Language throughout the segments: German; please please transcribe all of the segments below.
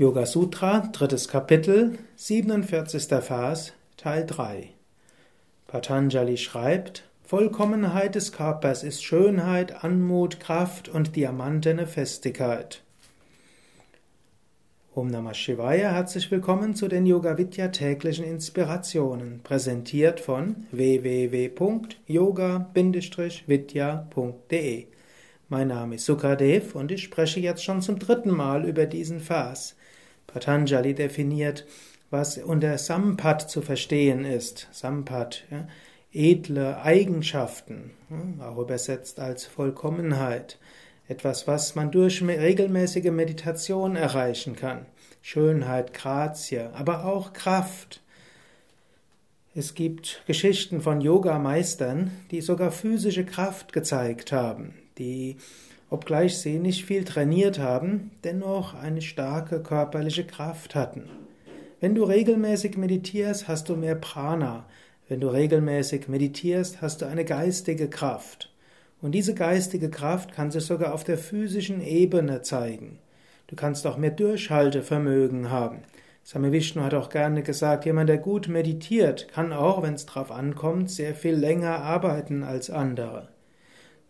Yoga Sutra, drittes Kapitel, 47. Vers, Teil 3. Patanjali schreibt, Vollkommenheit des Körpers ist Schönheit, Anmut, Kraft und diamantene Festigkeit. Om Namah Shivaya, herzlich willkommen zu den Yoga Vidya täglichen Inspirationen, präsentiert von www.yoga-vidya.de. Mein Name ist Sukadev und ich spreche jetzt schon zum dritten Mal über diesen Vers. Patanjali definiert, was unter Sampat zu verstehen ist. Sampat, ja, edle Eigenschaften, ja, auch übersetzt als Vollkommenheit. Etwas, was man durch regelmäßige Meditation erreichen kann. Schönheit, Grazie, aber auch Kraft. Es gibt Geschichten von Yoga-Meistern, die sogar physische Kraft gezeigt haben, die obgleich sie nicht viel trainiert haben, dennoch eine starke körperliche Kraft hatten. Wenn du regelmäßig meditierst, hast du mehr Prana. Wenn du regelmäßig meditierst, hast du eine geistige Kraft. Und diese geistige Kraft kann sich sogar auf der physischen Ebene zeigen. Du kannst auch mehr Durchhaltevermögen haben. Same Vishnu hat auch gerne gesagt, jemand, der gut meditiert, kann auch, wenn es drauf ankommt, sehr viel länger arbeiten als andere.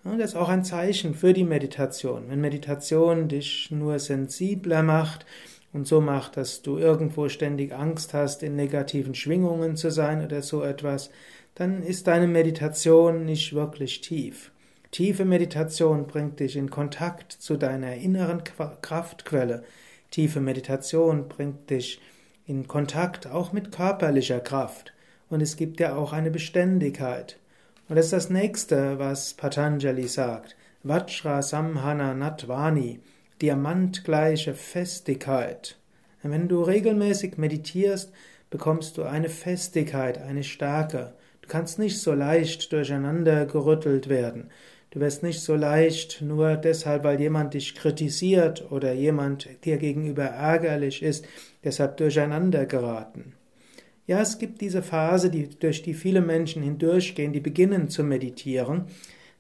Das ist auch ein Zeichen für die Meditation. Wenn Meditation dich nur sensibler macht und so macht, dass du irgendwo ständig Angst hast, in negativen Schwingungen zu sein oder so etwas, dann ist deine Meditation nicht wirklich tief. Tiefe Meditation bringt dich in Kontakt zu deiner inneren Kraftquelle. Tiefe Meditation bringt dich in Kontakt auch mit körperlicher Kraft. Und es gibt ja auch eine Beständigkeit. Und das ist das nächste, was Patanjali sagt. Vajra Samhana Natvani, diamantgleiche Festigkeit. Wenn du regelmäßig meditierst, bekommst du eine Festigkeit, eine Stärke. Du kannst nicht so leicht durcheinander gerüttelt werden. Du wirst nicht so leicht nur deshalb, weil jemand dich kritisiert oder jemand dir gegenüber ärgerlich ist, deshalb durcheinander geraten. Ja, es gibt diese Phase, die, durch die viele Menschen hindurchgehen, die beginnen zu meditieren,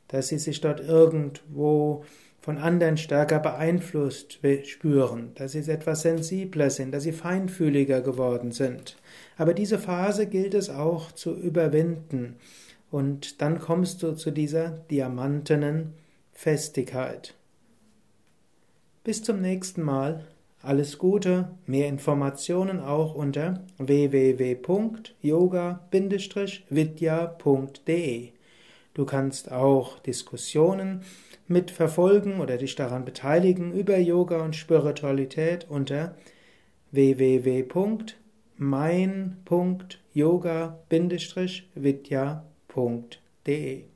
dass sie sich dort irgendwo von anderen stärker beeinflusst spüren, dass sie etwas sensibler sind, dass sie feinfühliger geworden sind. Aber diese Phase gilt es auch zu überwinden. Und dann kommst du zu dieser diamantenen Festigkeit. Bis zum nächsten Mal. Alles Gute, mehr Informationen auch unter www.yoga-vidya.de. Du kannst auch Diskussionen mitverfolgen oder dich daran beteiligen über Yoga und Spiritualität unter www.mein.yoga-vidya.de